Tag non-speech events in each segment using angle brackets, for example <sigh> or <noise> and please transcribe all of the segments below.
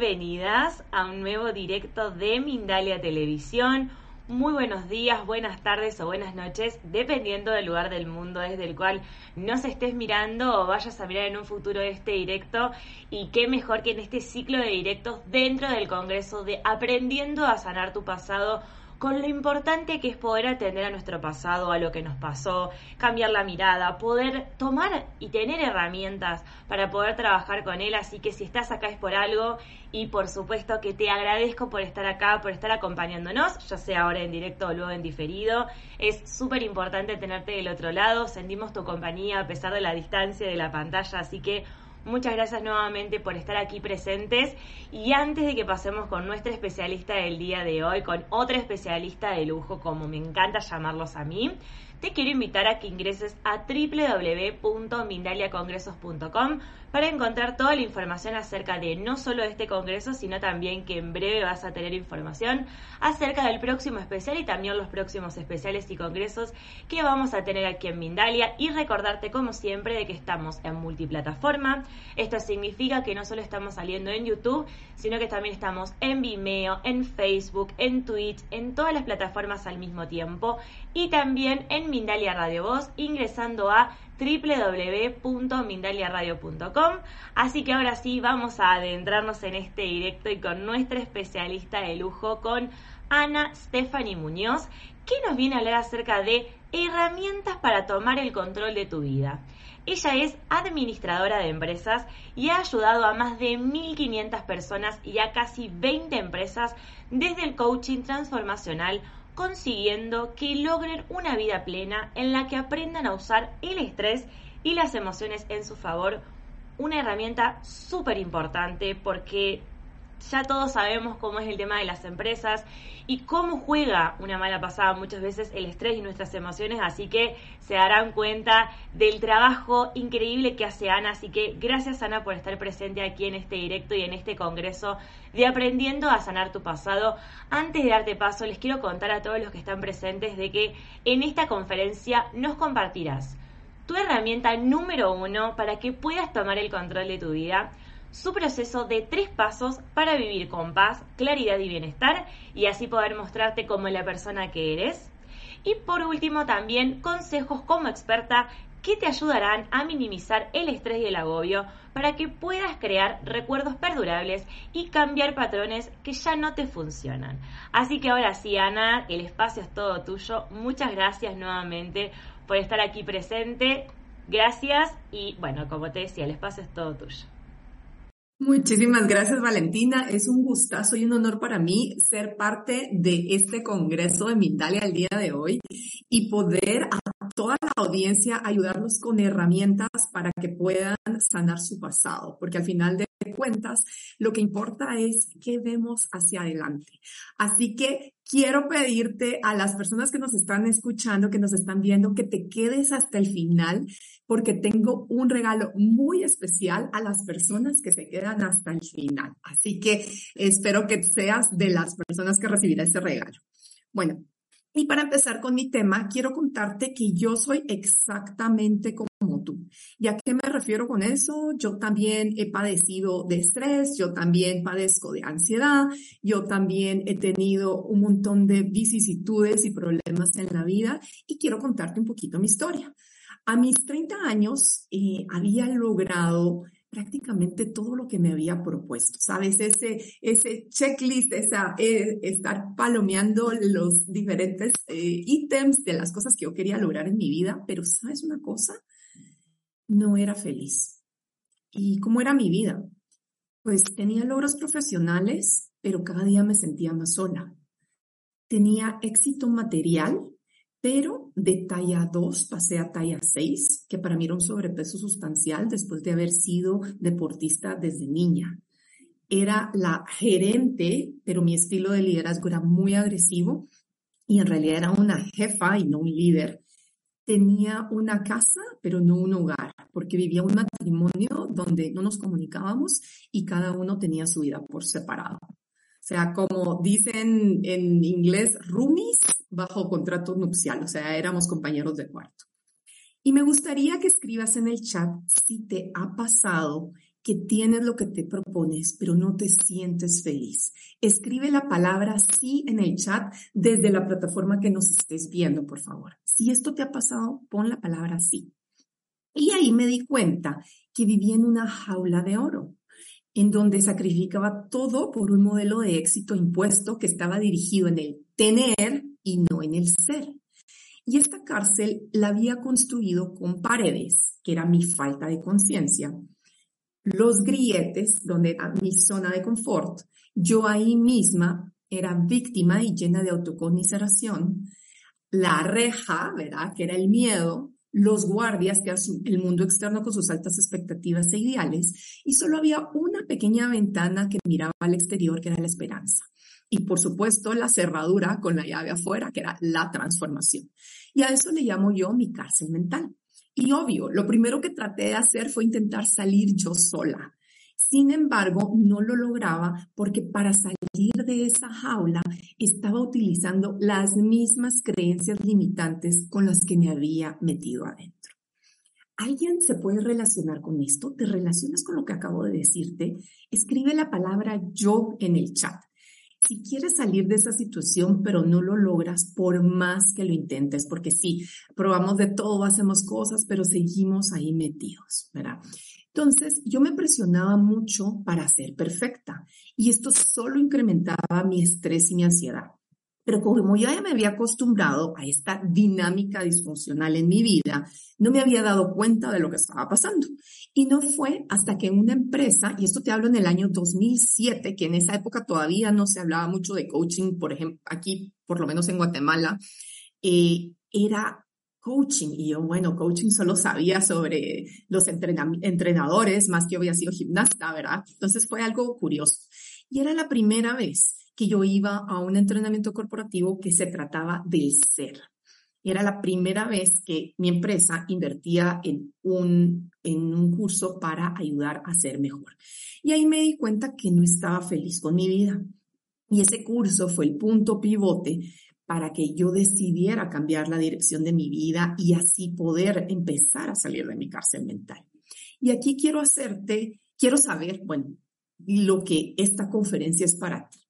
Bienvenidas a un nuevo directo de Mindalia Televisión. Muy buenos días, buenas tardes o buenas noches, dependiendo del lugar del mundo desde el cual nos estés mirando o vayas a mirar en un futuro este directo. Y qué mejor que en este ciclo de directos dentro del Congreso de Aprendiendo a Sanar tu Pasado con lo importante que es poder atender a nuestro pasado, a lo que nos pasó, cambiar la mirada, poder tomar y tener herramientas para poder trabajar con él. Así que si estás acá es por algo y por supuesto que te agradezco por estar acá, por estar acompañándonos, ya sea ahora en directo o luego en diferido. Es súper importante tenerte del otro lado, sentimos tu compañía a pesar de la distancia de la pantalla, así que Muchas gracias nuevamente por estar aquí presentes. Y antes de que pasemos con nuestra especialista del día de hoy, con otra especialista de lujo como me encanta llamarlos a mí, te quiero invitar a que ingreses a www.mindaliacongresos.com para encontrar toda la información acerca de no solo este congreso, sino también que en breve vas a tener información acerca del próximo especial y también los próximos especiales y congresos que vamos a tener aquí en Mindalia y recordarte como siempre de que estamos en multiplataforma. Esto significa que no solo estamos saliendo en YouTube, sino que también estamos en Vimeo, en Facebook, en Twitch, en todas las plataformas al mismo tiempo y también en Mindalia Radio Voz ingresando a www.mindaliaradio.com. Así que ahora sí vamos a adentrarnos en este directo y con nuestra especialista de lujo, con Ana Stephanie Muñoz, que nos viene a hablar acerca de herramientas para tomar el control de tu vida. Ella es administradora de empresas y ha ayudado a más de 1.500 personas y a casi 20 empresas desde el coaching transformacional consiguiendo que logren una vida plena en la que aprendan a usar el estrés y las emociones en su favor. Una herramienta súper importante porque ya todos sabemos cómo es el tema de las empresas y cómo juega una mala pasada muchas veces el estrés y nuestras emociones, así que se darán cuenta del trabajo increíble que hace Ana, así que gracias Ana por estar presente aquí en este directo y en este congreso de Aprendiendo a Sanar tu Pasado. Antes de darte paso, les quiero contar a todos los que están presentes de que en esta conferencia nos compartirás tu herramienta número uno para que puedas tomar el control de tu vida su proceso de tres pasos para vivir con paz, claridad y bienestar y así poder mostrarte como la persona que eres. Y por último también consejos como experta que te ayudarán a minimizar el estrés y el agobio para que puedas crear recuerdos perdurables y cambiar patrones que ya no te funcionan. Así que ahora sí, Ana, el espacio es todo tuyo. Muchas gracias nuevamente por estar aquí presente. Gracias y bueno, como te decía, el espacio es todo tuyo. Muchísimas gracias, Valentina. Es un gustazo y un honor para mí ser parte de este Congreso de Mindalia el día de hoy y poder a toda la audiencia ayudarlos con herramientas para que puedan sanar su pasado, porque al final de cuentas lo que importa es qué vemos hacia adelante. Así que quiero pedirte a las personas que nos están escuchando, que nos están viendo, que te quedes hasta el final, porque tengo un regalo muy especial a las personas que se quedan hasta el final. Así que espero que seas de las personas que recibirá ese regalo. Bueno, y para empezar con mi tema, quiero contarte que yo soy exactamente como tú. ¿Y a qué me refiero con eso? Yo también he padecido de estrés, yo también padezco de ansiedad, yo también he tenido un montón de vicisitudes y problemas en la vida y quiero contarte un poquito mi historia. A mis 30 años eh, había logrado prácticamente todo lo que me había propuesto, ¿sabes? Ese, ese checklist, esa, eh, estar palomeando los diferentes eh, ítems de las cosas que yo quería lograr en mi vida, pero ¿sabes una cosa? No era feliz. ¿Y cómo era mi vida? Pues tenía logros profesionales, pero cada día me sentía más sola. Tenía éxito material, pero de talla 2 pasé a talla 6, que para mí era un sobrepeso sustancial después de haber sido deportista desde niña. Era la gerente, pero mi estilo de liderazgo era muy agresivo y en realidad era una jefa y no un líder. Tenía una casa, pero no un hogar, porque vivía un matrimonio donde no nos comunicábamos y cada uno tenía su vida por separado. Sea, como dicen en inglés, roomies bajo contrato nupcial, o sea, éramos compañeros de cuarto. Y me gustaría que escribas en el chat si te ha pasado que tienes lo que te propones, pero no te sientes feliz. Escribe la palabra sí en el chat desde la plataforma que nos estés viendo, por favor. Si esto te ha pasado, pon la palabra sí. Y ahí me di cuenta que vivía en una jaula de oro, en donde sacrificaba todo por un modelo de éxito impuesto que estaba dirigido en el tener y no en el ser. Y esta cárcel la había construido con paredes, que era mi falta de conciencia, los grilletes, donde era mi zona de confort, yo ahí misma era víctima y llena de autoconmiseración, la reja, ¿verdad? Que era el miedo, los guardias, que el mundo externo con sus altas expectativas e ideales, y solo había una pequeña ventana que miraba al exterior, que era la esperanza. Y por supuesto, la cerradura con la llave afuera, que era la transformación. Y a eso le llamo yo mi cárcel mental. Y obvio, lo primero que traté de hacer fue intentar salir yo sola. Sin embargo, no lo lograba porque para salir esa jaula estaba utilizando las mismas creencias limitantes con las que me había metido adentro. ¿Alguien se puede relacionar con esto? ¿Te relacionas con lo que acabo de decirte? Escribe la palabra yo en el chat. Si quieres salir de esa situación, pero no lo logras por más que lo intentes, porque sí, probamos de todo, hacemos cosas, pero seguimos ahí metidos, ¿verdad? Entonces, yo me presionaba mucho para ser perfecta y esto solo incrementaba mi estrés y mi ansiedad. Pero como yo ya me había acostumbrado a esta dinámica disfuncional en mi vida, no me había dado cuenta de lo que estaba pasando. Y no fue hasta que una empresa, y esto te hablo en el año 2007, que en esa época todavía no se hablaba mucho de coaching, por ejemplo, aquí, por lo menos en Guatemala, eh, era coaching. Y yo, bueno, coaching solo sabía sobre los entrenadores, más que yo había sido gimnasta, ¿verdad? Entonces fue algo curioso. Y era la primera vez que yo iba a un entrenamiento corporativo que se trataba del ser. Era la primera vez que mi empresa invertía en un, en un curso para ayudar a ser mejor. Y ahí me di cuenta que no estaba feliz con mi vida. Y ese curso fue el punto pivote para que yo decidiera cambiar la dirección de mi vida y así poder empezar a salir de mi cárcel mental. Y aquí quiero hacerte, quiero saber, bueno, lo que esta conferencia es para ti.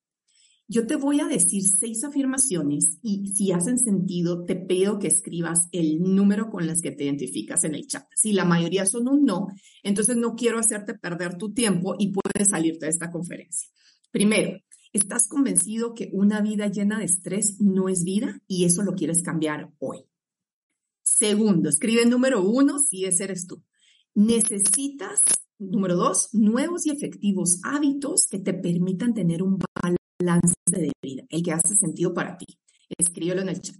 Yo te voy a decir seis afirmaciones y si hacen sentido, te pido que escribas el número con las que te identificas en el chat. Si la mayoría son un no, entonces no quiero hacerte perder tu tiempo y puedes salirte de esta conferencia. Primero, ¿estás convencido que una vida llena de estrés no es vida y eso lo quieres cambiar hoy? Segundo, escribe número uno si ese eres tú. Necesitas, número dos, nuevos y efectivos hábitos que te permitan tener un balance de vida, el que hace sentido para ti. Escríbelo en el chat.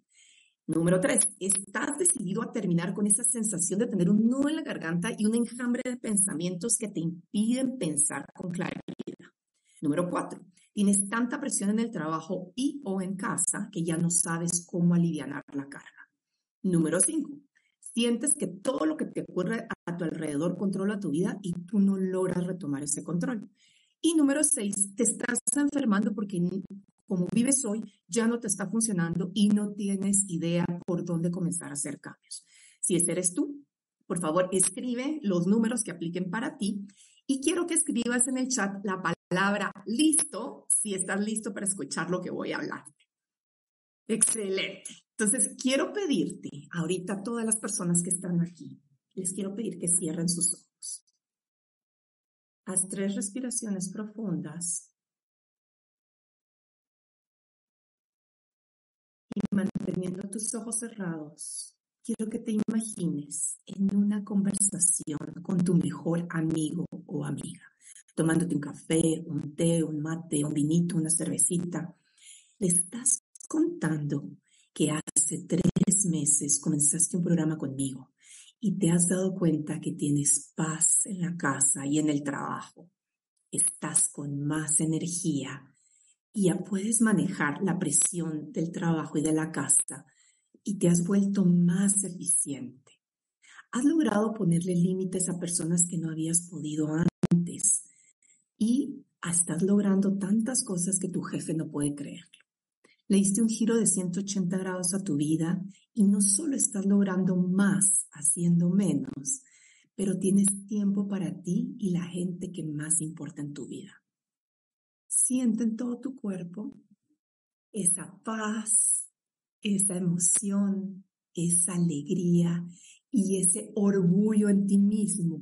Número tres, estás decidido a terminar con esa sensación de tener un nudo en la garganta y un enjambre de pensamientos que te impiden pensar con claridad. Número cuatro, tienes tanta presión en el trabajo y o en casa que ya no sabes cómo aliviar la carga. Número cinco, sientes que todo lo que te ocurre a tu alrededor controla tu vida y tú no logras retomar ese control. Y número seis, te estás enfermando porque como vives hoy ya no te está funcionando y no tienes idea por dónde comenzar a hacer cambios. Si ese eres tú, por favor, escribe los números que apliquen para ti y quiero que escribas en el chat la palabra listo si estás listo para escuchar lo que voy a hablar. Excelente. Entonces, quiero pedirte ahorita a todas las personas que están aquí, les quiero pedir que cierren sus ojos. Haz tres respiraciones profundas y manteniendo tus ojos cerrados, quiero que te imagines en una conversación con tu mejor amigo o amiga, tomándote un café, un té, un mate, un vinito, una cervecita. Le estás contando que hace tres meses comenzaste un programa conmigo y te has dado cuenta que tienes paz en la casa y en el trabajo. Estás con más energía y ya puedes manejar la presión del trabajo y de la casa y te has vuelto más eficiente. Has logrado ponerle límites a personas que no habías podido antes y estás logrando tantas cosas que tu jefe no puede creerlo. Le diste un giro de 180 grados a tu vida y no solo estás logrando más haciendo menos, pero tienes tiempo para ti y la gente que más importa en tu vida. Siente en todo tu cuerpo esa paz, esa emoción, esa alegría y ese orgullo en ti mismo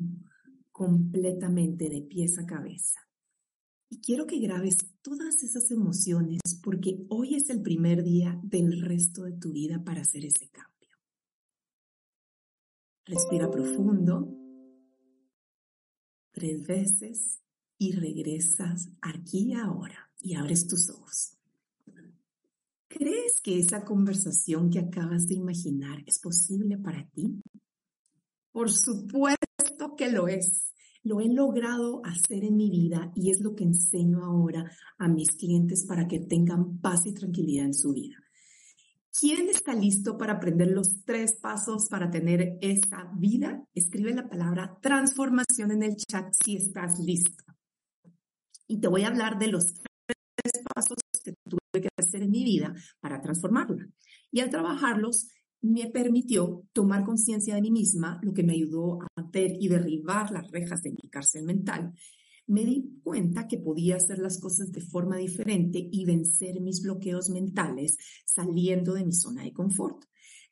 completamente de pies a cabeza. Y quiero que grabes todas esas emociones porque hoy es el primer día del resto de tu vida para hacer ese cambio. Respira profundo tres veces y regresas aquí ahora y abres tus ojos. ¿Crees que esa conversación que acabas de imaginar es posible para ti? Por supuesto que lo es. Lo he logrado hacer en mi vida y es lo que enseño ahora a mis clientes para que tengan paz y tranquilidad en su vida. ¿Quién está listo para aprender los tres pasos para tener esa vida? Escribe la palabra transformación en el chat si estás listo. Y te voy a hablar de los tres pasos que tuve que hacer en mi vida para transformarla. Y al trabajarlos, me permitió tomar conciencia de mí misma, lo que me ayudó a ver y derribar las rejas de mi cárcel mental me di cuenta que podía hacer las cosas de forma diferente y vencer mis bloqueos mentales saliendo de mi zona de confort.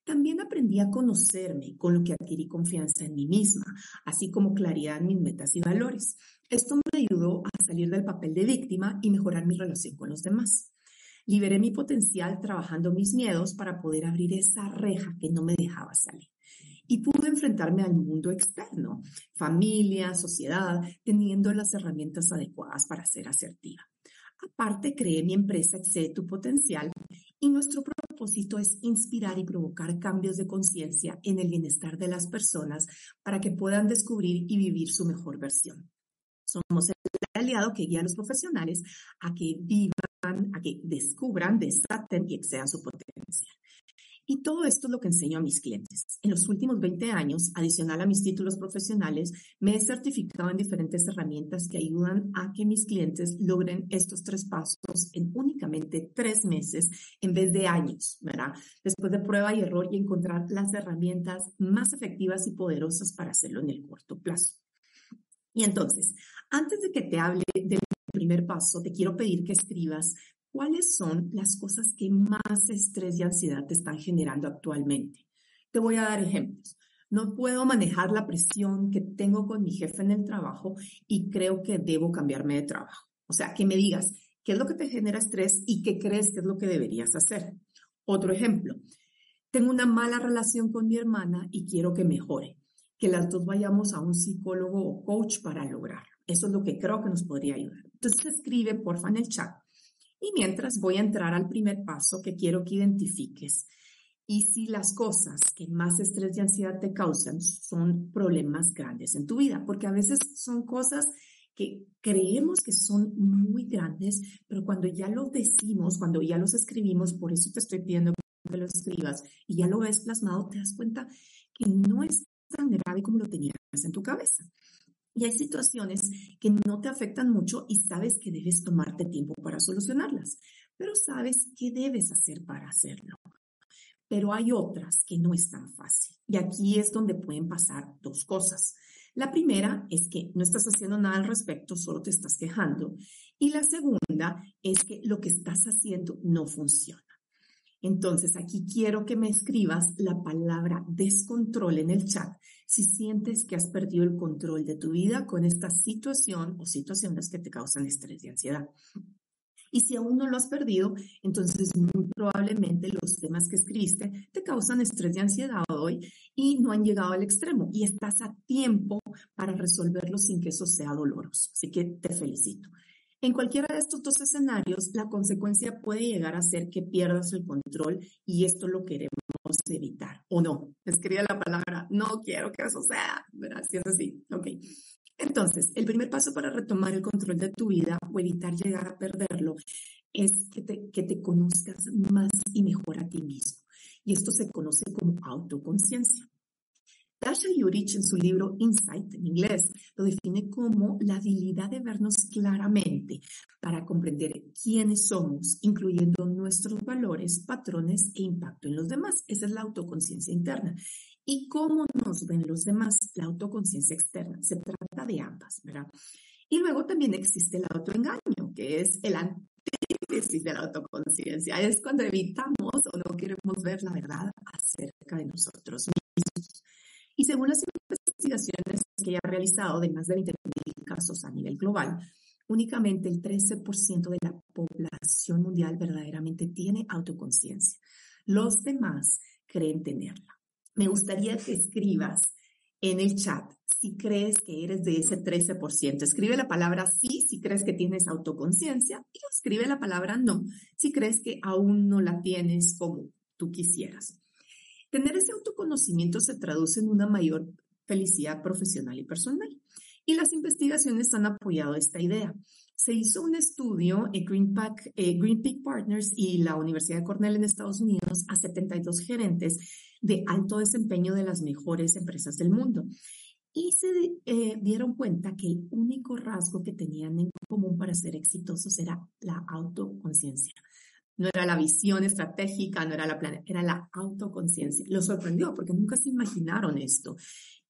También aprendí a conocerme, con lo que adquirí confianza en mí misma, así como claridad en mis metas y valores. Esto me ayudó a salir del papel de víctima y mejorar mi relación con los demás. Liberé mi potencial trabajando mis miedos para poder abrir esa reja que no me dejaba salir y pude enfrentarme al mundo externo, familia, sociedad, teniendo las herramientas adecuadas para ser asertiva. Aparte, creé mi empresa Excede tu Potencial y nuestro propósito es inspirar y provocar cambios de conciencia en el bienestar de las personas para que puedan descubrir y vivir su mejor versión. Somos el aliado que guía a los profesionales a que vivan, a que descubran, desaten y excedan su potencial. Y todo esto es lo que enseño a mis clientes. En los últimos 20 años, adicional a mis títulos profesionales, me he certificado en diferentes herramientas que ayudan a que mis clientes logren estos tres pasos en únicamente tres meses en vez de años, ¿verdad? Después de prueba y error y encontrar las herramientas más efectivas y poderosas para hacerlo en el corto plazo. Y entonces, antes de que te hable del primer paso, te quiero pedir que escribas ¿cuáles son las cosas que más estrés y ansiedad te están generando actualmente? Te voy a dar ejemplos. No puedo manejar la presión que tengo con mi jefe en el trabajo y creo que debo cambiarme de trabajo. O sea, que me digas qué es lo que te genera estrés y qué crees que es lo que deberías hacer. Otro ejemplo, tengo una mala relación con mi hermana y quiero que mejore. Que las dos vayamos a un psicólogo o coach para lograr. Eso es lo que creo que nos podría ayudar. Entonces escribe, porfa, en el chat y mientras voy a entrar al primer paso que quiero que identifiques. Y si las cosas que más estrés y ansiedad te causan son problemas grandes en tu vida, porque a veces son cosas que creemos que son muy grandes, pero cuando ya lo decimos, cuando ya los escribimos, por eso te estoy pidiendo que lo escribas y ya lo ves plasmado, te das cuenta que no es tan grave como lo tenías en tu cabeza. Y hay situaciones que no te afectan mucho y sabes que debes tomarte tiempo para solucionarlas, pero sabes qué debes hacer para hacerlo. Pero hay otras que no es tan fácil. Y aquí es donde pueden pasar dos cosas. La primera es que no estás haciendo nada al respecto, solo te estás quejando. Y la segunda es que lo que estás haciendo no funciona. Entonces, aquí quiero que me escribas la palabra descontrol en el chat si sientes que has perdido el control de tu vida con esta situación o situaciones que te causan estrés y ansiedad. Y si aún no lo has perdido, entonces muy probablemente los temas que escribiste te causan estrés y ansiedad hoy y no han llegado al extremo y estás a tiempo para resolverlo sin que eso sea doloroso. Así que te felicito. En cualquiera de estos dos escenarios, la consecuencia puede llegar a ser que pierdas el control y esto lo queremos evitar o no. Escribe la palabra, no quiero que eso sea, ¿verdad? Si es así, ok. Entonces, el primer paso para retomar el control de tu vida o evitar llegar a perderlo es que te, que te conozcas más y mejor a ti mismo. Y esto se conoce como autoconciencia. Tasha Yurich en su libro Insight en inglés lo define como la habilidad de vernos claramente para comprender quiénes somos, incluyendo nuestros valores, patrones e impacto en los demás. Esa es la autoconciencia interna. ¿Y cómo nos ven los demás? La autoconciencia externa. Se trata de ambas, ¿verdad? Y luego también existe el autoengaño, que es el antítesis de la autoconciencia. Es cuando evitamos o no queremos ver la verdad acerca de nosotros mismos. Y según las investigaciones que ya ha realizado de más de 20.000 casos a nivel global, únicamente el 13% de la población mundial verdaderamente tiene autoconciencia. Los demás creen tenerla. Me gustaría que escribas en el chat si crees que eres de ese 13%. Escribe la palabra sí si crees que tienes autoconciencia y escribe la palabra no si crees que aún no la tienes como tú quisieras. Tener ese autoconocimiento se traduce en una mayor felicidad profesional y personal. Y las investigaciones han apoyado esta idea. Se hizo un estudio en Green, eh, Green Peak Partners y la Universidad de Cornell en Estados Unidos a 72 gerentes de alto desempeño de las mejores empresas del mundo. Y se eh, dieron cuenta que el único rasgo que tenían en común para ser exitosos era la autoconciencia. No era la visión estratégica, no era la plan, era la autoconciencia. Lo sorprendió porque nunca se imaginaron esto.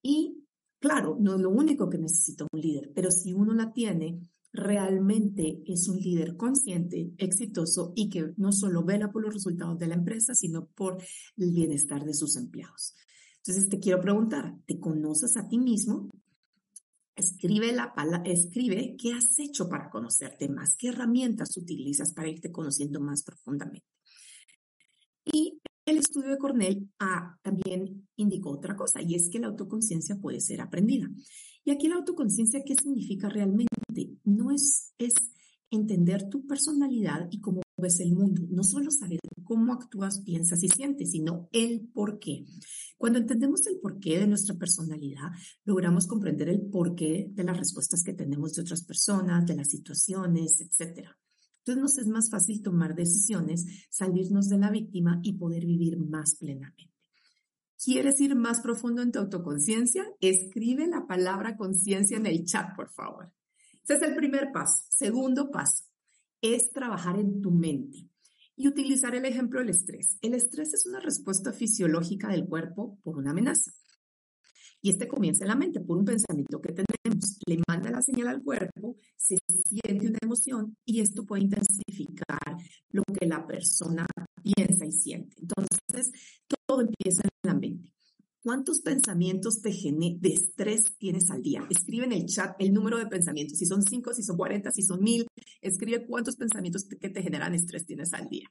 Y claro, no es lo único que necesita un líder, pero si uno la tiene, realmente es un líder consciente, exitoso y que no solo vela por los resultados de la empresa, sino por el bienestar de sus empleados. Entonces te quiero preguntar, ¿te conoces a ti mismo? Escribe, la, escribe qué has hecho para conocerte más, qué herramientas utilizas para irte conociendo más profundamente. Y el estudio de Cornell ah, también indicó otra cosa, y es que la autoconciencia puede ser aprendida. Y aquí la autoconciencia, ¿qué significa realmente? No es, es entender tu personalidad y cómo ves el mundo, no solo saber cómo actúas, piensas y sientes, sino el por qué. Cuando entendemos el porqué de nuestra personalidad, logramos comprender el porqué de las respuestas que tenemos de otras personas, de las situaciones, etc. Entonces nos es más fácil tomar decisiones, salirnos de la víctima y poder vivir más plenamente. ¿Quieres ir más profundo en tu autoconciencia? Escribe la palabra conciencia en el chat, por favor. Ese es el primer paso. Segundo paso es trabajar en tu mente y utilizar el ejemplo del estrés. El estrés es una respuesta fisiológica del cuerpo por una amenaza. Y este comienza en la mente por un pensamiento que tenemos. Le manda la señal al cuerpo, se siente una emoción y esto puede intensificar lo que la persona piensa y siente. Entonces, todo empieza en la mente. ¿Cuántos pensamientos de, de estrés tienes al día? Escribe en el chat el número de pensamientos, si son 5, si son 40, si son 1000. Escribe cuántos pensamientos que te generan estrés tienes al día.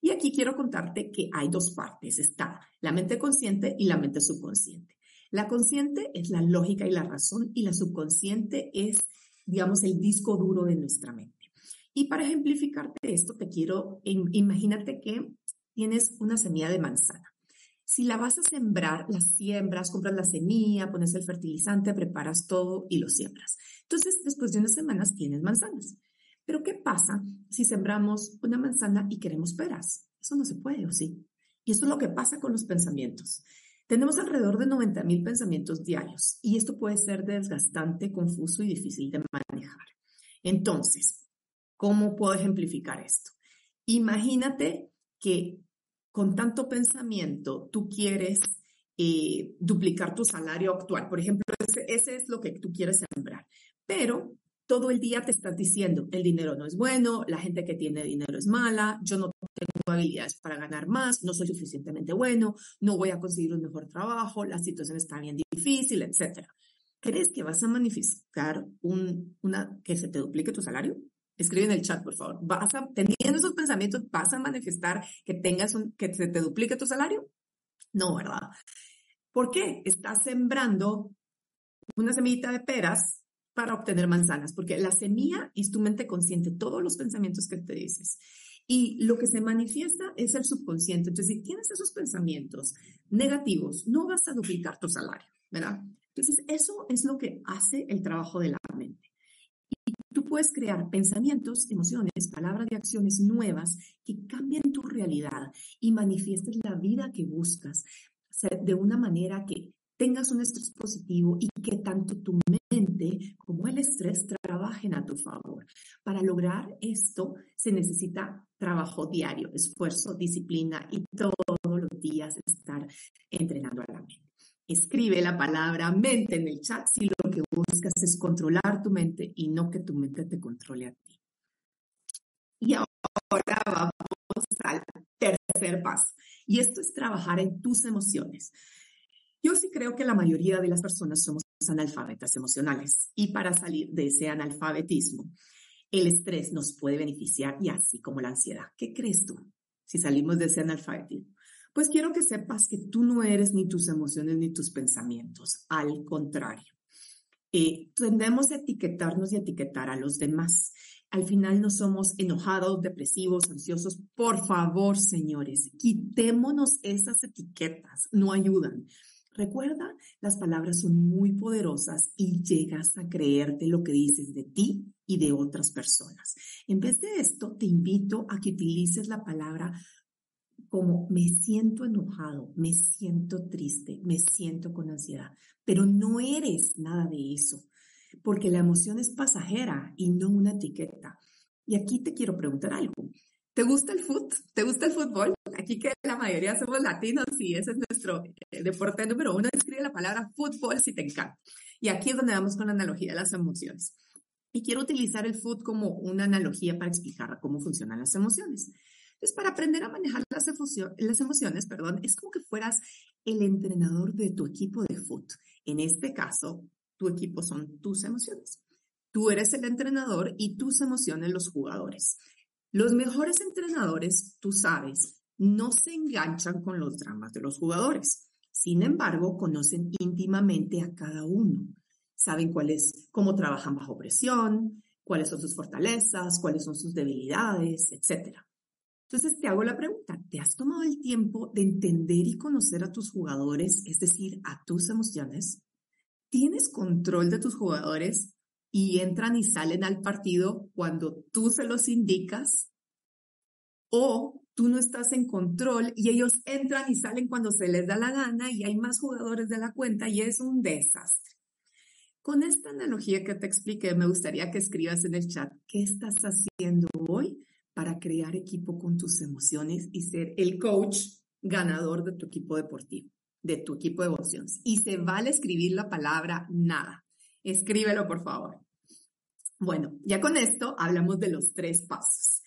Y aquí quiero contarte que hay dos partes. Está la mente consciente y la mente subconsciente. La consciente es la lógica y la razón y la subconsciente es, digamos, el disco duro de nuestra mente. Y para ejemplificarte esto, te quiero, imagínate que tienes una semilla de manzana. Si la vas a sembrar, la siembras, compras la semilla, pones el fertilizante, preparas todo y lo siembras. Entonces, después de unas semanas tienes manzanas. Pero ¿qué pasa si sembramos una manzana y queremos peras? Eso no se puede, ¿o sí? Y eso es lo que pasa con los pensamientos. Tenemos alrededor de 90 mil pensamientos diarios y esto puede ser desgastante, confuso y difícil de manejar. Entonces, ¿cómo puedo ejemplificar esto? Imagínate que con tanto pensamiento tú quieres eh, duplicar tu salario actual. Por ejemplo, ese, es lo que tú quieres sembrar. Pero todo el día te estás diciendo, el dinero no es bueno, la gente que tiene dinero es mala, yo no tengo habilidades para ganar más, no soy suficientemente bueno, no voy a conseguir un mejor trabajo, la situación está bien difícil, etc. ¿Crees que vas a manifestar un, una, que se te duplique tu salario? Escribe en el chat, por favor. ¿Vas a, teniendo esos pensamientos, vas a manifestar que tengas un, que se te duplique tu salario? No, ¿verdad? ¿Por qué? Estás sembrando una semillita de peras para obtener manzanas, porque la semilla es tu mente consciente, todos los pensamientos que te dices. Y lo que se manifiesta es el subconsciente. Entonces, si tienes esos pensamientos negativos, no vas a duplicar tu salario, ¿verdad? Entonces, eso es lo que hace el trabajo de la puedes crear pensamientos, emociones, palabras y acciones nuevas que cambien tu realidad y manifiestes la vida que buscas de una manera que tengas un estrés positivo y que tanto tu mente como el estrés trabajen a tu favor. Para lograr esto se necesita trabajo diario, esfuerzo, disciplina y todos los días estar entrenando a la mente. Escribe la palabra mente en el chat si lo que buscas es controlar tu mente y no que tu mente te controle a ti. Y ahora vamos al tercer paso. Y esto es trabajar en tus emociones. Yo sí creo que la mayoría de las personas somos analfabetas emocionales y para salir de ese analfabetismo, el estrés nos puede beneficiar y así como la ansiedad. ¿Qué crees tú si salimos de ese analfabetismo? Pues quiero que sepas que tú no eres ni tus emociones ni tus pensamientos, al contrario. Eh, tendemos a etiquetarnos y etiquetar a los demás. Al final no somos enojados, depresivos, ansiosos. Por favor, señores, quitémonos esas etiquetas, no ayudan. Recuerda, las palabras son muy poderosas y llegas a creerte lo que dices de ti y de otras personas. En vez de esto, te invito a que utilices la palabra como me siento enojado, me siento triste, me siento con ansiedad, pero no eres nada de eso, porque la emoción es pasajera y no una etiqueta. Y aquí te quiero preguntar algo. ¿Te gusta el fútbol? ¿Te gusta el fútbol? Aquí que la mayoría somos latinos y ese es nuestro eh, deporte número uno. Escribe la palabra fútbol si te encanta. Y aquí es donde vamos con la analogía de las emociones. Y quiero utilizar el fútbol como una analogía para explicar cómo funcionan las emociones. Entonces, para aprender a manejar las, emociones, perdón, es como que fueras el entrenador de tu equipo de fútbol. En este caso, tu equipo son tus emociones. Tú eres el entrenador y tus emociones los jugadores. Los mejores entrenadores, tú sabes, no se enganchan con los dramas de los jugadores. Sin embargo, conocen íntimamente a cada uno. Saben cómo trabajan bajo presión, cuáles son sus fortalezas, cuáles son sus debilidades, etc. Entonces te hago la pregunta, ¿te has tomado el tiempo de entender y conocer a tus jugadores, es decir, a tus emociones? ¿Tienes control de tus jugadores y entran y salen al partido cuando tú se los indicas o tú no estás en control y ellos entran y salen cuando se les da la gana y hay más jugadores de la cuenta y es un desastre. Con esta analogía que te expliqué, me gustaría que escribas en el chat qué estás haciendo hoy para crear equipo con tus emociones y ser el coach ganador de tu equipo deportivo, de tu equipo de emociones. Y se vale escribir la palabra nada. Escríbelo, por favor. Bueno, ya con esto hablamos de los tres pasos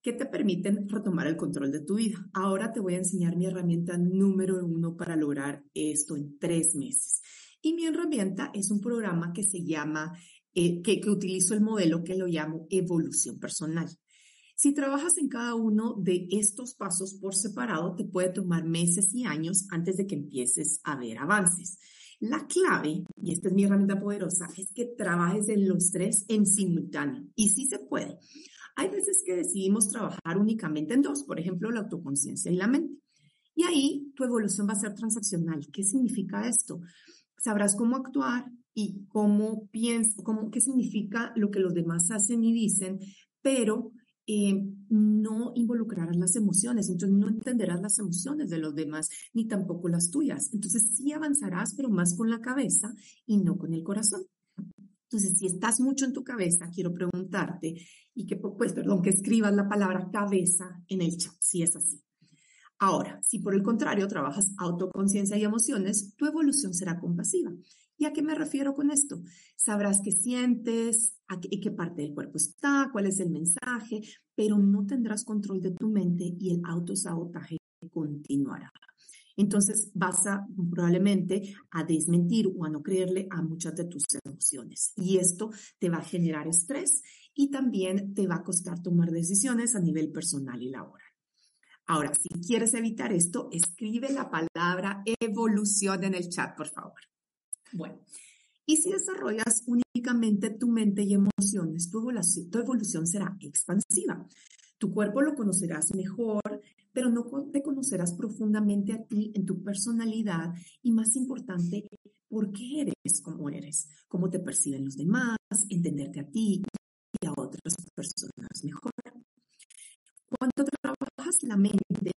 que te permiten retomar el control de tu vida. Ahora te voy a enseñar mi herramienta número uno para lograr esto en tres meses. Y mi herramienta es un programa que se llama, eh, que, que utilizo el modelo que lo llamo evolución personal. Si trabajas en cada uno de estos pasos por separado, te puede tomar meses y años antes de que empieces a ver avances. La clave, y esta es mi herramienta poderosa, es que trabajes en los tres en simultáneo. Y sí se puede. Hay veces que decidimos trabajar únicamente en dos, por ejemplo, la autoconciencia y la mente. Y ahí tu evolución va a ser transaccional. ¿Qué significa esto? Sabrás cómo actuar y cómo piensas, cómo, qué significa lo que los demás hacen y dicen, pero eh, no involucrarás las emociones, entonces no entenderás las emociones de los demás, ni tampoco las tuyas. Entonces sí avanzarás, pero más con la cabeza y no con el corazón. Entonces, si estás mucho en tu cabeza, quiero preguntarte y que, pues, perdón, que escribas la palabra cabeza en el chat, si es así. Ahora, si por el contrario trabajas autoconciencia y emociones, tu evolución será compasiva. ¿Y a qué me refiero con esto? Sabrás qué sientes, a qué, qué parte del cuerpo está, cuál es el mensaje, pero no tendrás control de tu mente y el autosabotaje continuará. Entonces vas a probablemente a desmentir o a no creerle a muchas de tus emociones. Y esto te va a generar estrés y también te va a costar tomar decisiones a nivel personal y laboral. Ahora, si quieres evitar esto, escribe la palabra evolución en el chat, por favor. Bueno, y si desarrollas únicamente tu mente y emociones, tu evolución, será expansiva. Tu cuerpo lo conocerás mejor, pero no te conocerás profundamente a ti en tu personalidad y más importante, por qué eres como eres, cómo te perciben los demás, entenderte a ti y a otras personas mejor. Cuando trabajas la mente,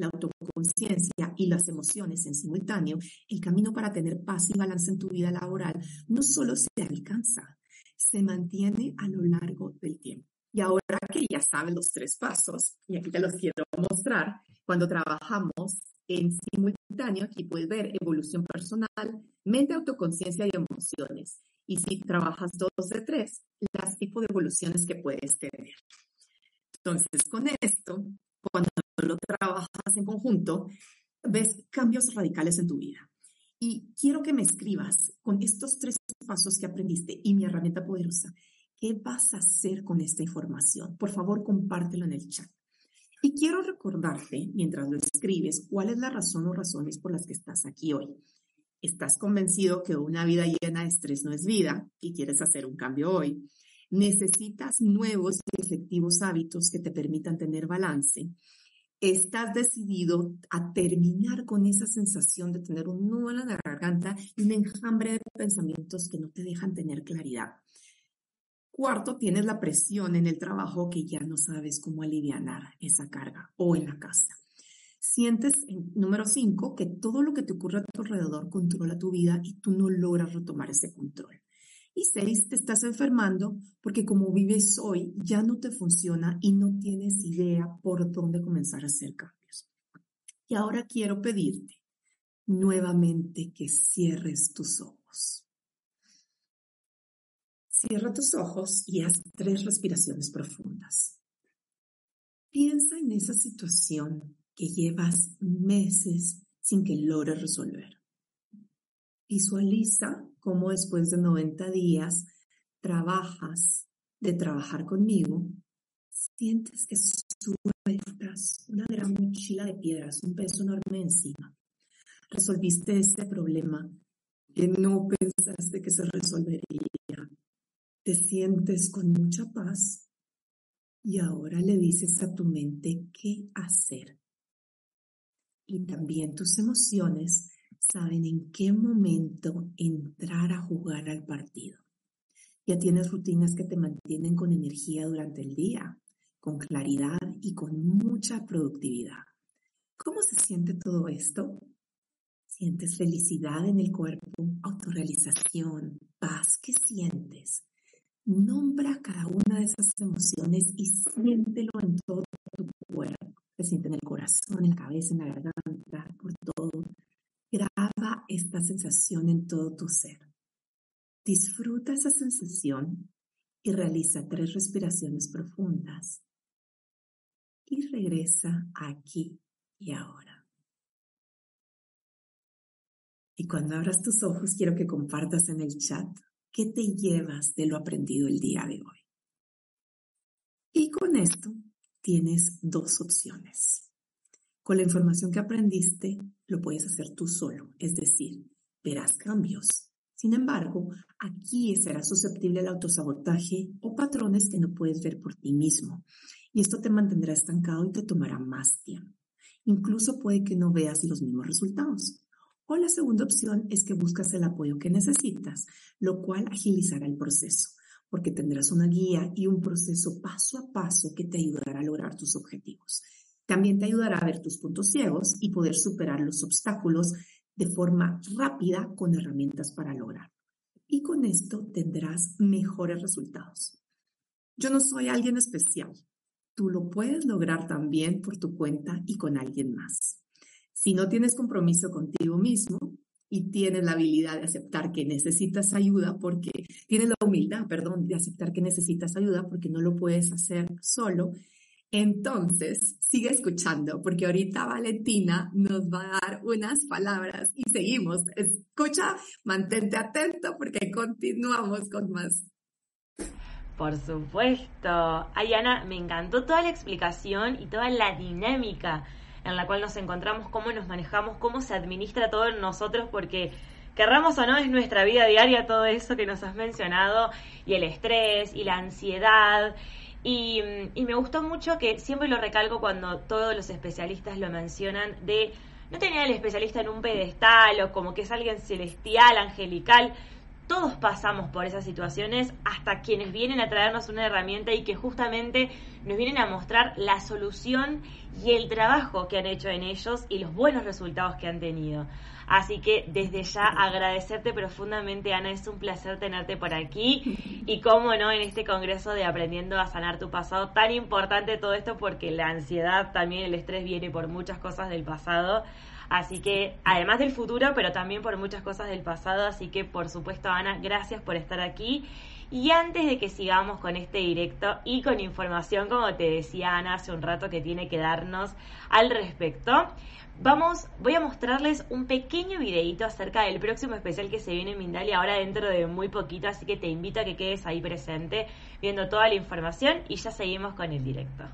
la autoconciencia y las emociones en simultáneo, el camino para tener paz y balance en tu vida laboral no solo se alcanza, se mantiene a lo largo del tiempo. Y ahora que ya sabes los tres pasos, y aquí te los quiero mostrar, cuando trabajamos En simultáneo, aquí puedes ver evolución personal, mente, autoconciencia y emociones. Y si trabajas dos de tres, las tipos de evoluciones que puedes tener. Entonces, con esto, cuando lo trabajas en conjunto, ves cambios radicales en tu vida. Y quiero que me escribas con estos tres pasos que aprendiste y mi herramienta poderosa. ¿Qué vas a hacer con esta información? Por favor, compártelo en el chat. Y quiero recordarte, mientras lo escribes, cuál es la razón o razones por las que estás aquí hoy. ¿Estás convencido que una vida llena de estrés no es vida y quieres hacer un cambio hoy? ¿Necesitas nuevos y efectivos hábitos que te permitan tener balance? ¿Estás decidido a terminar con esa sensación de tener un nudo en la garganta y un enjambre de pensamientos que no te dejan tener claridad? Cuarto, tienes la presión en el trabajo que ya no sabes cómo aliviar esa carga o en la casa. Sientes, número cinco, que todo lo que te ocurre a tu alrededor controla tu vida y tú no logras retomar ese control. Y seis, te estás enfermando porque como vives hoy ya no te funciona y no tienes idea por dónde comenzar a hacer cambios. Y ahora quiero pedirte nuevamente que cierres tus ojos. Cierra tus ojos y haz tres respiraciones profundas. Piensa en esa situación que llevas meses sin que logres resolver. Visualiza cómo después de 90 días trabajas de trabajar conmigo, sientes que sueltas una gran mochila de piedras, un peso enorme encima. Resolviste ese problema que no pensaste que se resolvería te sientes con mucha paz y ahora le dices a tu mente qué hacer. Y también tus emociones saben en qué momento entrar a jugar al partido. Ya tienes rutinas que te mantienen con energía durante el día, con claridad y con mucha productividad. ¿Cómo se siente todo esto? ¿Sientes felicidad en el cuerpo, autorrealización, paz? ¿Qué sientes? Nombra cada una de esas emociones y siéntelo en todo tu cuerpo. Se siente en el corazón, en la cabeza, en la garganta, por todo. Graba esta sensación en todo tu ser. Disfruta esa sensación y realiza tres respiraciones profundas. Y regresa aquí y ahora. Y cuando abras tus ojos, quiero que compartas en el chat ¿Qué te llevas de lo aprendido el día de hoy? Y con esto tienes dos opciones. Con la información que aprendiste, lo puedes hacer tú solo, es decir, verás cambios. Sin embargo, aquí serás susceptible al autosabotaje o patrones que no puedes ver por ti mismo. Y esto te mantendrá estancado y te tomará más tiempo. Incluso puede que no veas los mismos resultados. O la segunda opción es que buscas el apoyo que necesitas, lo cual agilizará el proceso, porque tendrás una guía y un proceso paso a paso que te ayudará a lograr tus objetivos. También te ayudará a ver tus puntos ciegos y poder superar los obstáculos de forma rápida con herramientas para lograrlo. Y con esto tendrás mejores resultados. Yo no soy alguien especial. Tú lo puedes lograr también por tu cuenta y con alguien más. Si no tienes compromiso contigo mismo y tienes la habilidad de aceptar que necesitas ayuda porque tienes la humildad, perdón, de aceptar que necesitas ayuda porque no lo puedes hacer solo, entonces sigue escuchando porque ahorita Valentina nos va a dar unas palabras y seguimos. Escucha, mantente atento porque continuamos con más. Por supuesto. Ayana, me encantó toda la explicación y toda la dinámica en la cual nos encontramos, cómo nos manejamos, cómo se administra todo en nosotros, porque querramos o no, es nuestra vida diaria todo eso que nos has mencionado, y el estrés, y la ansiedad. Y, y me gustó mucho que siempre lo recalco cuando todos los especialistas lo mencionan, de no tener al especialista en un pedestal o como que es alguien celestial, angelical, todos pasamos por esas situaciones hasta quienes vienen a traernos una herramienta y que justamente nos vienen a mostrar la solución y el trabajo que han hecho en ellos y los buenos resultados que han tenido. Así que desde ya agradecerte profundamente, Ana, es un placer tenerte por aquí y cómo no en este congreso de aprendiendo a sanar tu pasado, tan importante todo esto porque la ansiedad, también el estrés viene por muchas cosas del pasado. Así que, además del futuro, pero también por muchas cosas del pasado. Así que, por supuesto, Ana, gracias por estar aquí. Y antes de que sigamos con este directo y con información, como te decía Ana hace un rato, que tiene que darnos al respecto, vamos, voy a mostrarles un pequeño videito acerca del próximo especial que se viene en Mindalia ahora dentro de muy poquito, así que te invito a que quedes ahí presente viendo toda la información y ya seguimos con el directo.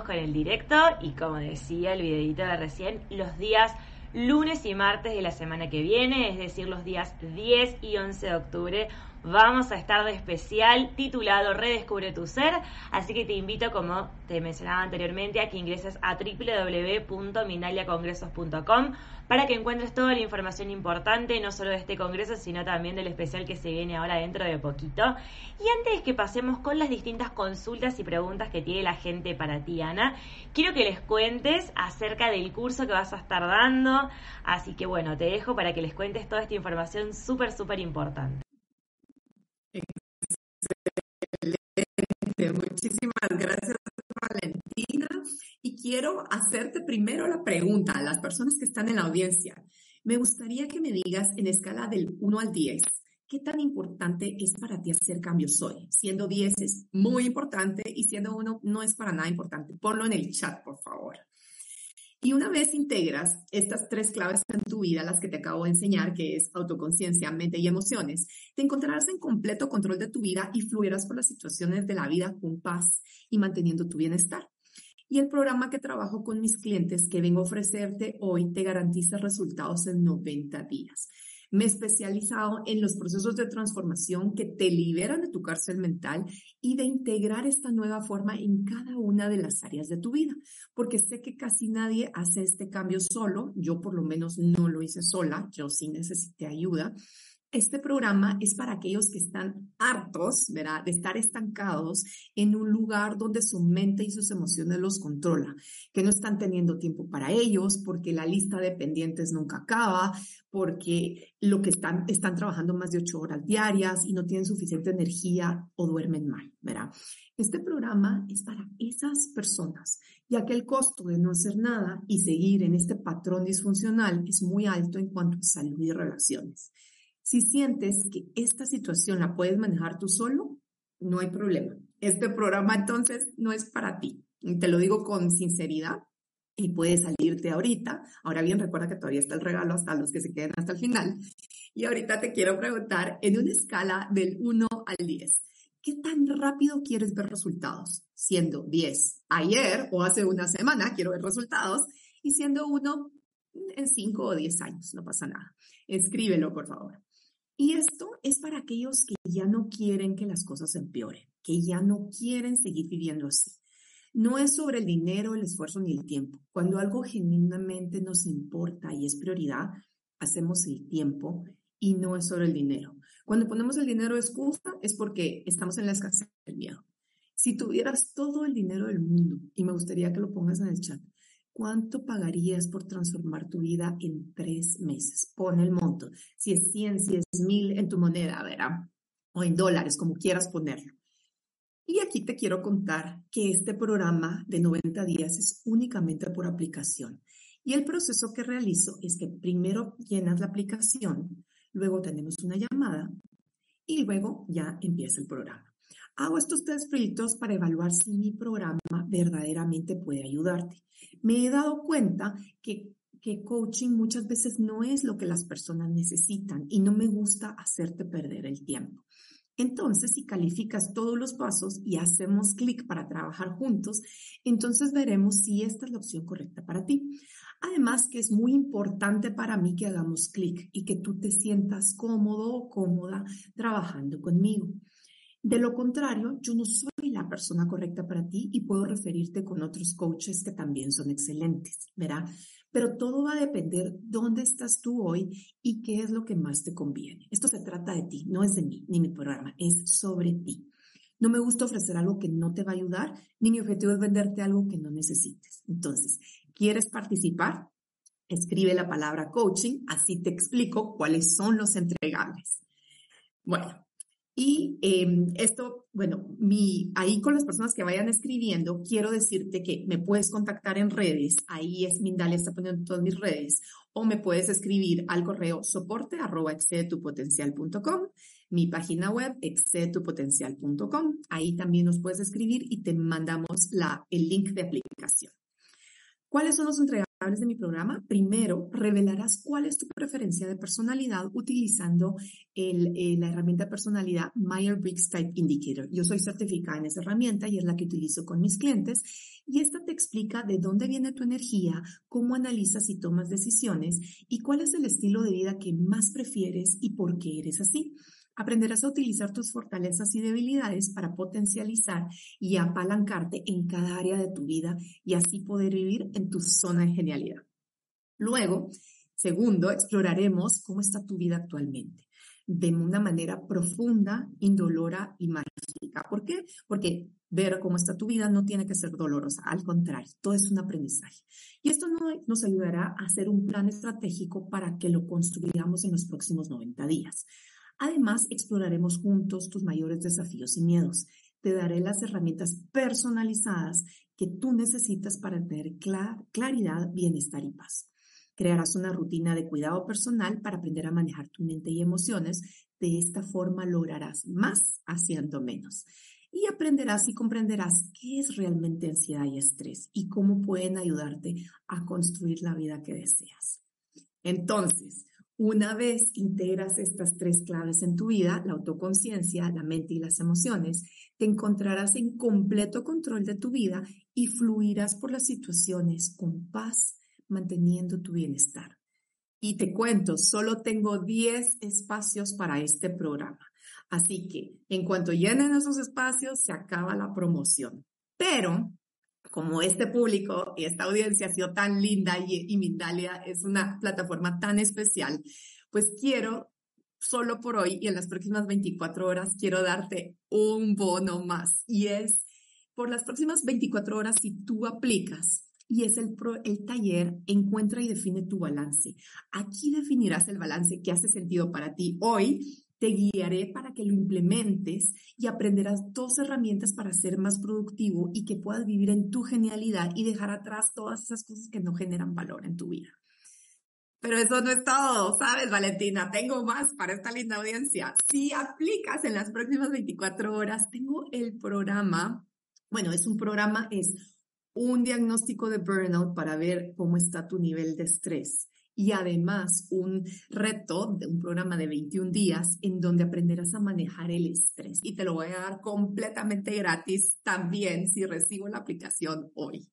Con el directo y como decía el videito de recién, los días lunes y martes de la semana que viene, es decir, los días 10 y 11 de octubre, vamos a estar de especial titulado Redescubre tu ser, así que te invito, como te mencionaba anteriormente, a que ingreses a www.mindaliacongresos.com para que encuentres toda la información importante, no solo de este congreso, sino también del especial que se viene ahora dentro de poquito. Y antes que pasemos con las distintas consultas y preguntas que tiene la gente para ti, Ana, quiero que les cuentes acerca del curso que vas a estar dando, así que bueno, te dejo para que les cuentes toda esta información súper, súper importante. Excelente, muchísimas gracias Valentina. Y quiero hacerte primero la pregunta a las personas que están en la audiencia. Me gustaría que me digas en escala del 1 al 10, ¿qué tan importante es para ti hacer cambios hoy? Siendo 10 es muy importante y siendo 1 no es para nada importante. Ponlo en el chat, por favor. Y una vez integras estas tres claves en tu vida, las que te acabo de enseñar, que es autoconciencia, mente y emociones, te encontrarás en completo control de tu vida y fluirás por las situaciones de la vida con paz y manteniendo tu bienestar. Y el programa que trabajo con mis clientes que vengo a ofrecerte hoy te garantiza resultados en 90 días. Me he especializado en los procesos de transformación que te liberan de tu cárcel mental y de integrar esta nueva forma en cada una de las áreas de tu vida, porque sé que casi nadie hace este cambio solo, yo por lo menos no lo hice sola, yo sí necesité ayuda. Este programa es para aquellos que están hartos, ¿verdad? De estar estancados en un lugar donde su mente y sus emociones los controla, que no están teniendo tiempo para ellos, porque la lista de pendientes nunca acaba, porque lo que están, están trabajando más de ocho horas diarias y no tienen suficiente energía o duermen mal, ¿verdad? Este programa es para esas personas, ya que el costo de no hacer nada y seguir en este patrón disfuncional es muy alto en cuanto a salud y relaciones. Si sientes que esta situación la puedes manejar tú solo, no hay problema. Este programa entonces no es para ti. Te lo digo con sinceridad y puedes salirte ahorita. Ahora bien, recuerda que todavía está el regalo hasta los que se queden hasta el final. Y ahorita te quiero preguntar en una escala del 1 al 10. ¿Qué tan rápido quieres ver resultados? Siendo 10 ayer o hace una semana, quiero ver resultados. Y siendo 1 en 5 o 10 años, no pasa nada. Escríbelo, por favor. Y esto es para aquellos que ya no quieren que las cosas empeoren, que ya no quieren seguir viviendo así. No es sobre el dinero, el esfuerzo ni el tiempo. Cuando algo genuinamente nos importa y es prioridad, hacemos el tiempo y no es sobre el dinero. Cuando ponemos el dinero de excusa es porque estamos en la escasez del miedo. Si tuvieras todo el dinero del mundo, y me gustaría que lo pongas en el chat, ¿Cuánto pagarías por transformar tu vida en tres meses? Pon el monto. Si es 100, si es 1000 en tu moneda, verá, o en dólares, como quieras ponerlo. Y aquí te quiero contar que este programa de 90 días es únicamente por aplicación. Y el proceso que realizo es que primero llenas la aplicación, luego tenemos una llamada y luego ya empieza el programa. Hago estos tres proyectos para evaluar si mi programa verdaderamente puede ayudarte me he dado cuenta que, que coaching muchas veces no es lo que las personas necesitan y no me gusta hacerte perder el tiempo. Entonces, si calificas todos los pasos y hacemos clic para trabajar juntos, entonces veremos si esta es la opción correcta para ti. Además que es muy importante para mí que hagamos clic y que tú te sientas cómodo o cómoda trabajando conmigo. De lo contrario, yo no soy la persona correcta para ti y puedo referirte con otros coaches que también son excelentes, ¿verdad? Pero todo va a depender dónde estás tú hoy y qué es lo que más te conviene. Esto se trata de ti, no es de mí ni mi programa, es sobre ti. No me gusta ofrecer algo que no te va a ayudar, ni mi objetivo es venderte algo que no necesites. Entonces, ¿quieres participar? Escribe la palabra coaching, así te explico cuáles son los entregables. Bueno, y em, esto, bueno, mi, ahí con las personas que vayan escribiendo, quiero decirte que me puedes contactar en redes, ahí es Mindalia, está poniendo todas mis redes, o me puedes escribir al correo soporte mi página web excedetupotencial.com, ahí también nos puedes escribir y te mandamos la, el link de aplicación. ¿Cuáles son los entregables? De mi programa, primero revelarás cuál es tu preferencia de personalidad utilizando eh, la herramienta de personalidad Myers-Briggs Type Indicator. Yo soy certificada en esa herramienta y es la que utilizo con mis clientes y esta te explica de dónde viene tu energía, cómo analizas y tomas decisiones y cuál es el estilo de vida que más prefieres y por qué eres así. Aprenderás a utilizar tus fortalezas y debilidades para potencializar y apalancarte en cada área de tu vida y así poder vivir en tu zona de genialidad. Luego, segundo, exploraremos cómo está tu vida actualmente de una manera profunda, indolora y mágica. ¿Por qué? Porque ver cómo está tu vida no tiene que ser dolorosa, al contrario, todo es un aprendizaje. Y esto nos ayudará a hacer un plan estratégico para que lo construyamos en los próximos 90 días. Además, exploraremos juntos tus mayores desafíos y miedos. Te daré las herramientas personalizadas que tú necesitas para tener claridad, bienestar y paz. Crearás una rutina de cuidado personal para aprender a manejar tu mente y emociones. De esta forma lograrás más haciendo menos. Y aprenderás y comprenderás qué es realmente ansiedad y estrés y cómo pueden ayudarte a construir la vida que deseas. Entonces, una vez integras estas tres claves en tu vida, la autoconciencia, la mente y las emociones, te encontrarás en completo control de tu vida y fluirás por las situaciones con paz, manteniendo tu bienestar. Y te cuento, solo tengo 10 espacios para este programa. Así que en cuanto llenen esos espacios, se acaba la promoción. Pero como este público y esta audiencia ha sido tan linda y, Mindalia es una plataforma tan especial, pues quiero solo por hoy y en las próximas 24 horas quiero darte un bono más y es por las próximas 24 horas si tú aplicas y es el, el taller Encuentra y define tu balance. Aquí definirás el balance que hace sentido para ti hoy te guiaré para que lo implementes y aprenderás dos herramientas para ser más productivo y que puedas vivir en tu genialidad y dejar atrás todas esas cosas que no generan valor en tu vida. Pero eso no es todo, ¿sabes, Valentina? Tengo más para esta linda audiencia. Si aplicas en las próximas 24 horas, tengo el programa, bueno, es un programa, es un diagnóstico de burnout para ver cómo está tu nivel de estrés y además un reto de un programa de 21 días en donde aprenderás a manejar el estrés. Y te lo voy a dar completamente gratis también si recibo la aplicación hoy.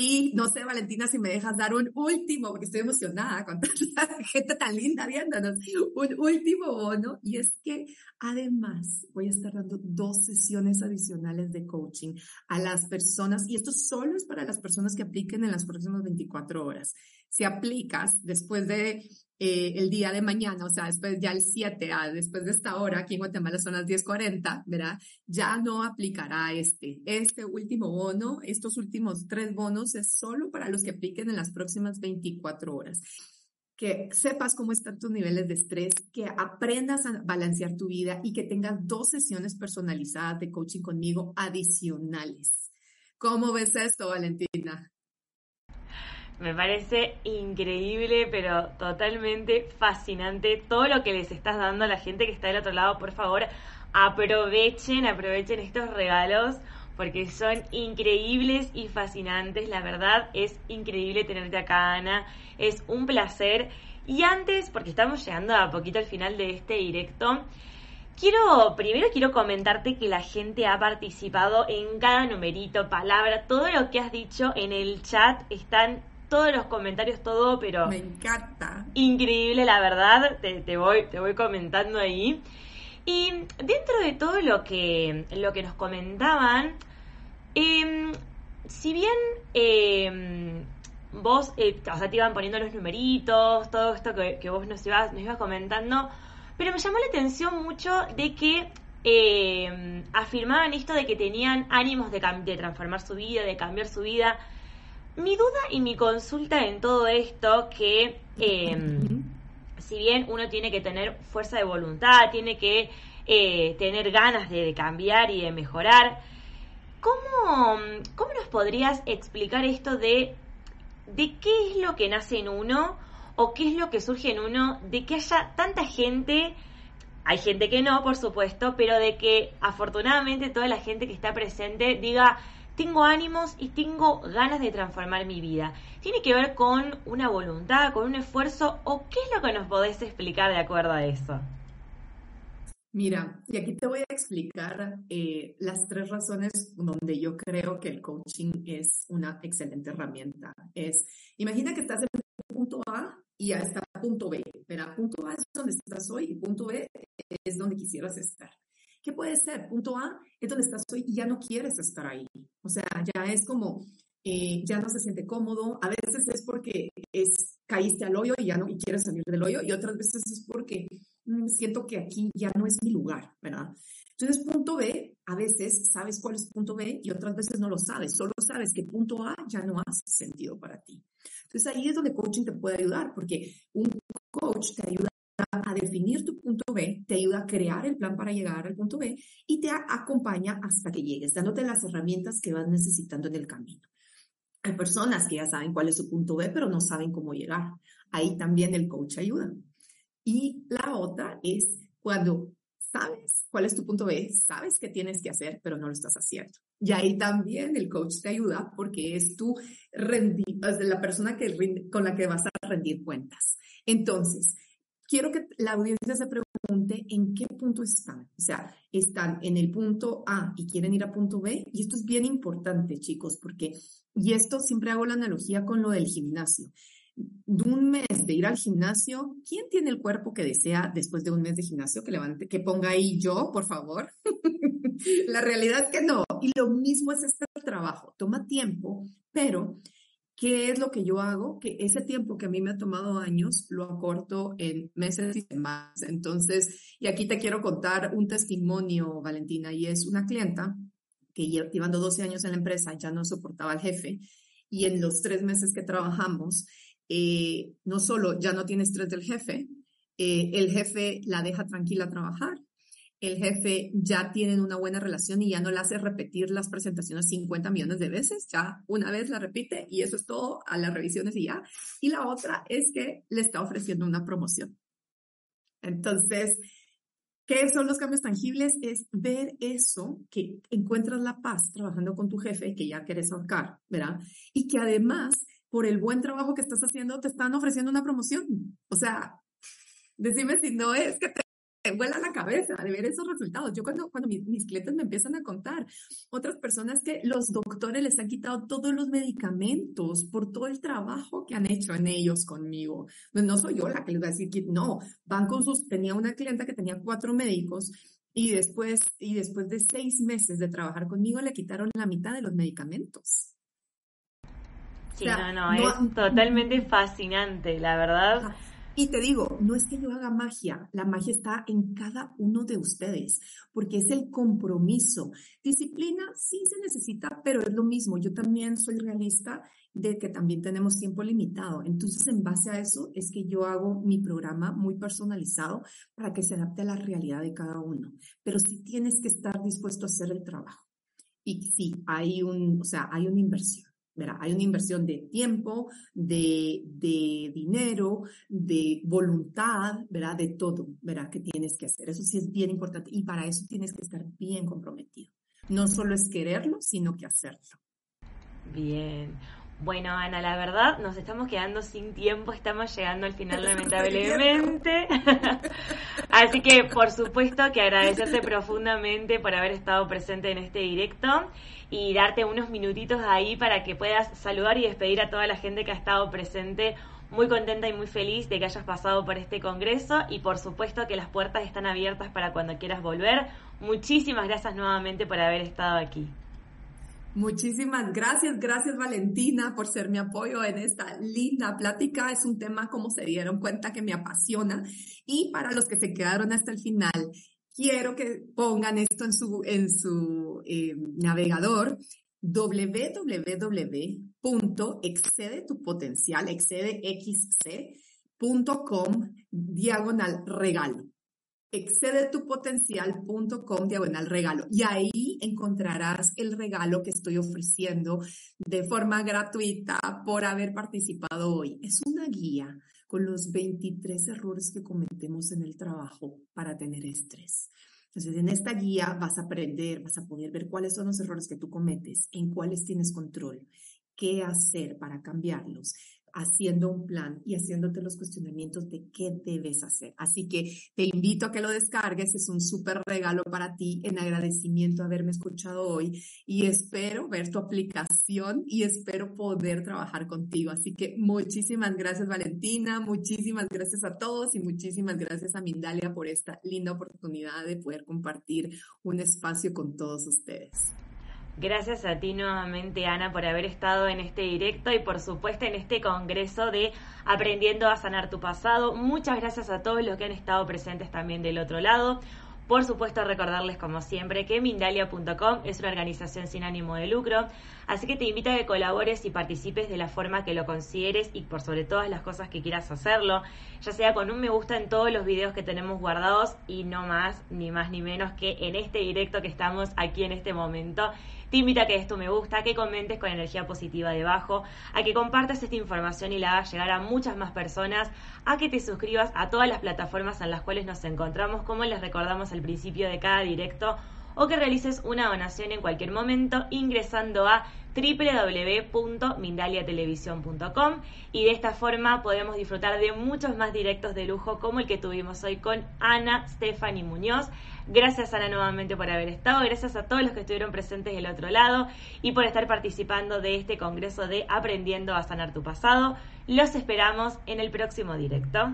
Y no sé, Valentina, si me dejas dar un último, porque estoy emocionada con tanta <laughs> gente tan linda viéndonos, un último bono. Y es que además voy a estar dando dos sesiones adicionales de coaching a las personas, y esto solo es para las personas que apliquen en las próximas 24 horas si aplicas después de eh, el día de mañana, o sea, después ya el 7, a, después de esta hora, aquí en Guatemala son las 10.40, ¿verdad? Ya no aplicará este. Este último bono, estos últimos tres bonos es solo para los que apliquen en las próximas 24 horas. Que sepas cómo están tus niveles de estrés, que aprendas a balancear tu vida y que tengas dos sesiones personalizadas de coaching conmigo adicionales. ¿Cómo ves esto, Valentina? Me parece increíble, pero totalmente fascinante todo lo que les estás dando a la gente que está del otro lado. Por favor, aprovechen, aprovechen estos regalos porque son increíbles y fascinantes. La verdad es increíble tenerte acá, Ana. Es un placer. Y antes, porque estamos llegando a poquito al final de este directo, quiero, primero quiero comentarte que la gente ha participado en cada numerito, palabra, todo lo que has dicho en el chat están todos los comentarios, todo, pero... Me encanta. Increíble, la verdad, te, voy, te voy comentando ahí. Y dentro de todo lo que, lo que nos comentaban, em, si bien em, vos, eh, o sea, te iban poniendo los numeritos, todo esto que, vos nos ibas, nos ibas comentando, pero me llamó la atención mucho de que em, afirmaban esto de que tenían ánimos de, de transformar su vida, de cambiar su vida. Mi duda y mi consulta en todo esto, que si bien uno tiene que tener fuerza de voluntad, tiene que eh, tener ganas de, cambiar y de mejorar, ¿cómo, ¿cómo nos podrías explicar esto de, de qué es lo que nace en uno o qué es lo que surge en uno de que haya tanta gente hay gente que no, por supuesto, pero de que afortunadamente toda la gente que está presente diga, tengo ánimos y tengo ganas de transformar mi vida. ¿Tiene que ver con una voluntad, con un esfuerzo o qué es lo que nos podés explicar de acuerdo a eso? Mira, y aquí te voy a explicar eh, las tres razones donde yo creo que el coaching es una excelente herramienta. Es, imagina que estás en punto A y hasta punto B. Pero punto A es donde estás hoy y punto B es donde quisieras estar. ¿Qué puede ser? Punto A es donde estás hoy y ya no quieres estar ahí. O sea, ya es como, eh, ya no se siente cómodo. A veces es porque es, caíste al hoyo y ya no y quieres salir del hoyo. Y otras veces es porque siento que aquí ya no es mi lugar, ¿verdad? Entonces, punto B, a veces sabes cuál es punto B y otras veces no lo sabes. Solo sabes que punto A ya no hace sentido para ti. Entonces, ahí es donde coaching te puede ayudar, porque un coach te ayuda a definir tu punto B, te ayuda a crear el plan para llegar al punto B y te acompaña hasta que llegues, dándote las herramientas que vas necesitando en el camino. Hay personas que ya saben cuál es su punto B, pero no saben cómo llegar. Ahí también el coach ayuda. Y la otra es cuando sabes cuál es tu punto B, sabes qué tienes que hacer, pero no lo estás haciendo. Y ahí también el coach te ayuda porque es tu rendir, la persona que con la que vas a rendir cuentas. Entonces, quiero que la audiencia se pregunte en qué punto están. O sea, están en el punto A y quieren ir a punto B. Y esto es bien importante, chicos, porque, y esto siempre hago la analogía con lo del gimnasio. De un mes de ir al gimnasio, ¿quién tiene el cuerpo que desea después de un mes de gimnasio? Que levante, que ponga ahí yo, por favor. <laughs> la realidad es que no. Y lo mismo es este trabajo. Toma tiempo, pero ¿Qué es lo que yo hago? Que ese tiempo que a mí me ha tomado años lo acorto en meses y semanas. Entonces, y aquí te quiero contar un testimonio, Valentina, y es una clienta que llevando 12 años en la empresa ya no soportaba al jefe y en los tres meses que trabajamos, eh, no solo ya no tiene estrés del jefe, eh, el jefe la deja tranquila trabajar, el jefe ya tienen una buena relación y ya no le hace repetir las presentaciones 50 millones de veces, ya una vez la repite y eso es todo a las revisiones y ya. Y la otra es que le está ofreciendo una promoción. Entonces, ¿qué son los cambios tangibles? Es ver eso, que encuentras la paz trabajando con tu jefe, que ya quieres ahorcar, ¿verdad? Y que además, por el buen trabajo que estás haciendo, te están ofreciendo una promoción. O sea, decime si no es que te vuela la cabeza de ver esos resultados. Yo cuando, cuando mis, clientes me empiezan a contar, otras personas que los doctores les han quitado todos los medicamentos por todo el trabajo que han hecho en ellos conmigo. No, no soy yo la que les va a decir que no, van con sus, tenía una clienta que tenía cuatro médicos y después, y después de seis meses de trabajar conmigo le quitaron la mitad de los medicamentos. Sí, no, no, es totalmente fascinante, la verdad. Y te digo, no es que yo haga magia, la magia está en cada uno de ustedes, porque es el compromiso. Disciplina sí se necesita, pero es lo mismo. Yo también soy realista de que también tenemos tiempo limitado. Entonces, en base a eso, es que yo hago mi programa muy personalizado para que se adapte a la realidad de cada uno. Pero sí tienes que estar dispuesto a hacer el trabajo. Y sí, hay un, o sea, hay una inversión. Hay una inversión de tiempo, de, dinero, de voluntad, ¿verdad? De todo, ¿verdad? Que tienes que hacer. Eso sí es bien importante y para eso tienes que estar bien comprometido. No solo es quererlo, sino que hacerlo. Bien. Bueno, Ana, la verdad nos estamos quedando sin tiempo, estamos llegando al final lamentablemente. <laughs> <laughs> Así que, por supuesto, que agradecerte profundamente por haber estado presente en este directo y darte unos minutitos ahí para que puedas saludar y despedir a toda la gente que ha estado presente. Muy contenta y muy feliz de que hayas pasado por este congreso y por supuesto que las puertas están abiertas para cuando quieras volver. Muchísimas gracias nuevamente por haber estado aquí. Muchísimas gracias, gracias Valentina por ser mi apoyo en esta linda plática. Es un tema, como se dieron cuenta, que me apasiona. Y para los que se quedaron hasta el final, quiero que pongan esto en su, en su eh, navegador www.excedetupotencial, excedexc.com diagonal regalo excedetupotencial.com diagonal regalo y ahí encontrarás el regalo que estoy ofreciendo de forma gratuita por haber participado hoy. Es una guía con los 23 errores que cometemos en el trabajo para tener estrés. Entonces, en esta guía vas a aprender, vas a poder ver cuáles son los errores que tú cometes, en cuáles tienes control, qué hacer para cambiarlos haciendo un plan y haciéndote los cuestionamientos de qué debes hacer. Así que te invito a que lo descargues, es un súper regalo para ti en agradecimiento a haberme escuchado hoy y espero ver tu aplicación y espero poder trabajar contigo. Así que muchísimas gracias Valentina, muchísimas gracias a todos y muchísimas gracias a Mindalia por esta linda oportunidad de poder compartir un espacio con todos ustedes. Gracias a ti nuevamente, Ana, por haber estado en este directo y por supuesto en este congreso de Aprendiendo a Sanar tu Pasado. Muchas gracias a todos los que han estado presentes también del otro lado. Por supuesto, recordarles como siempre que Mindalia.com es una organización sin ánimo de lucro, así que te invito a que colabores y participes de la forma que lo consideres y por sobre todas las cosas que quieras hacerlo, ya sea con un me gusta en todos los videos que tenemos guardados y no más, ni más ni menos que en este directo que estamos aquí en este momento te invito a que esto me gusta, a que comentes con energía positiva debajo, a que compartas esta información y la hagas llegar a muchas más personas, a que te suscribas a todas las plataformas en las cuales nos encontramos, como les recordamos al principio de cada directo, o que realices una donación en cualquier momento ingresando a www.mindaliatelevisión.com y de esta forma podemos disfrutar de muchos más directos de lujo como el que tuvimos hoy con Ana Stephanie Muñoz. Gracias Ana nuevamente por haber estado, gracias a todos los que estuvieron presentes del otro lado y por estar participando de este congreso de Aprendiendo a Sanar tu Pasado. Los esperamos en el próximo directo.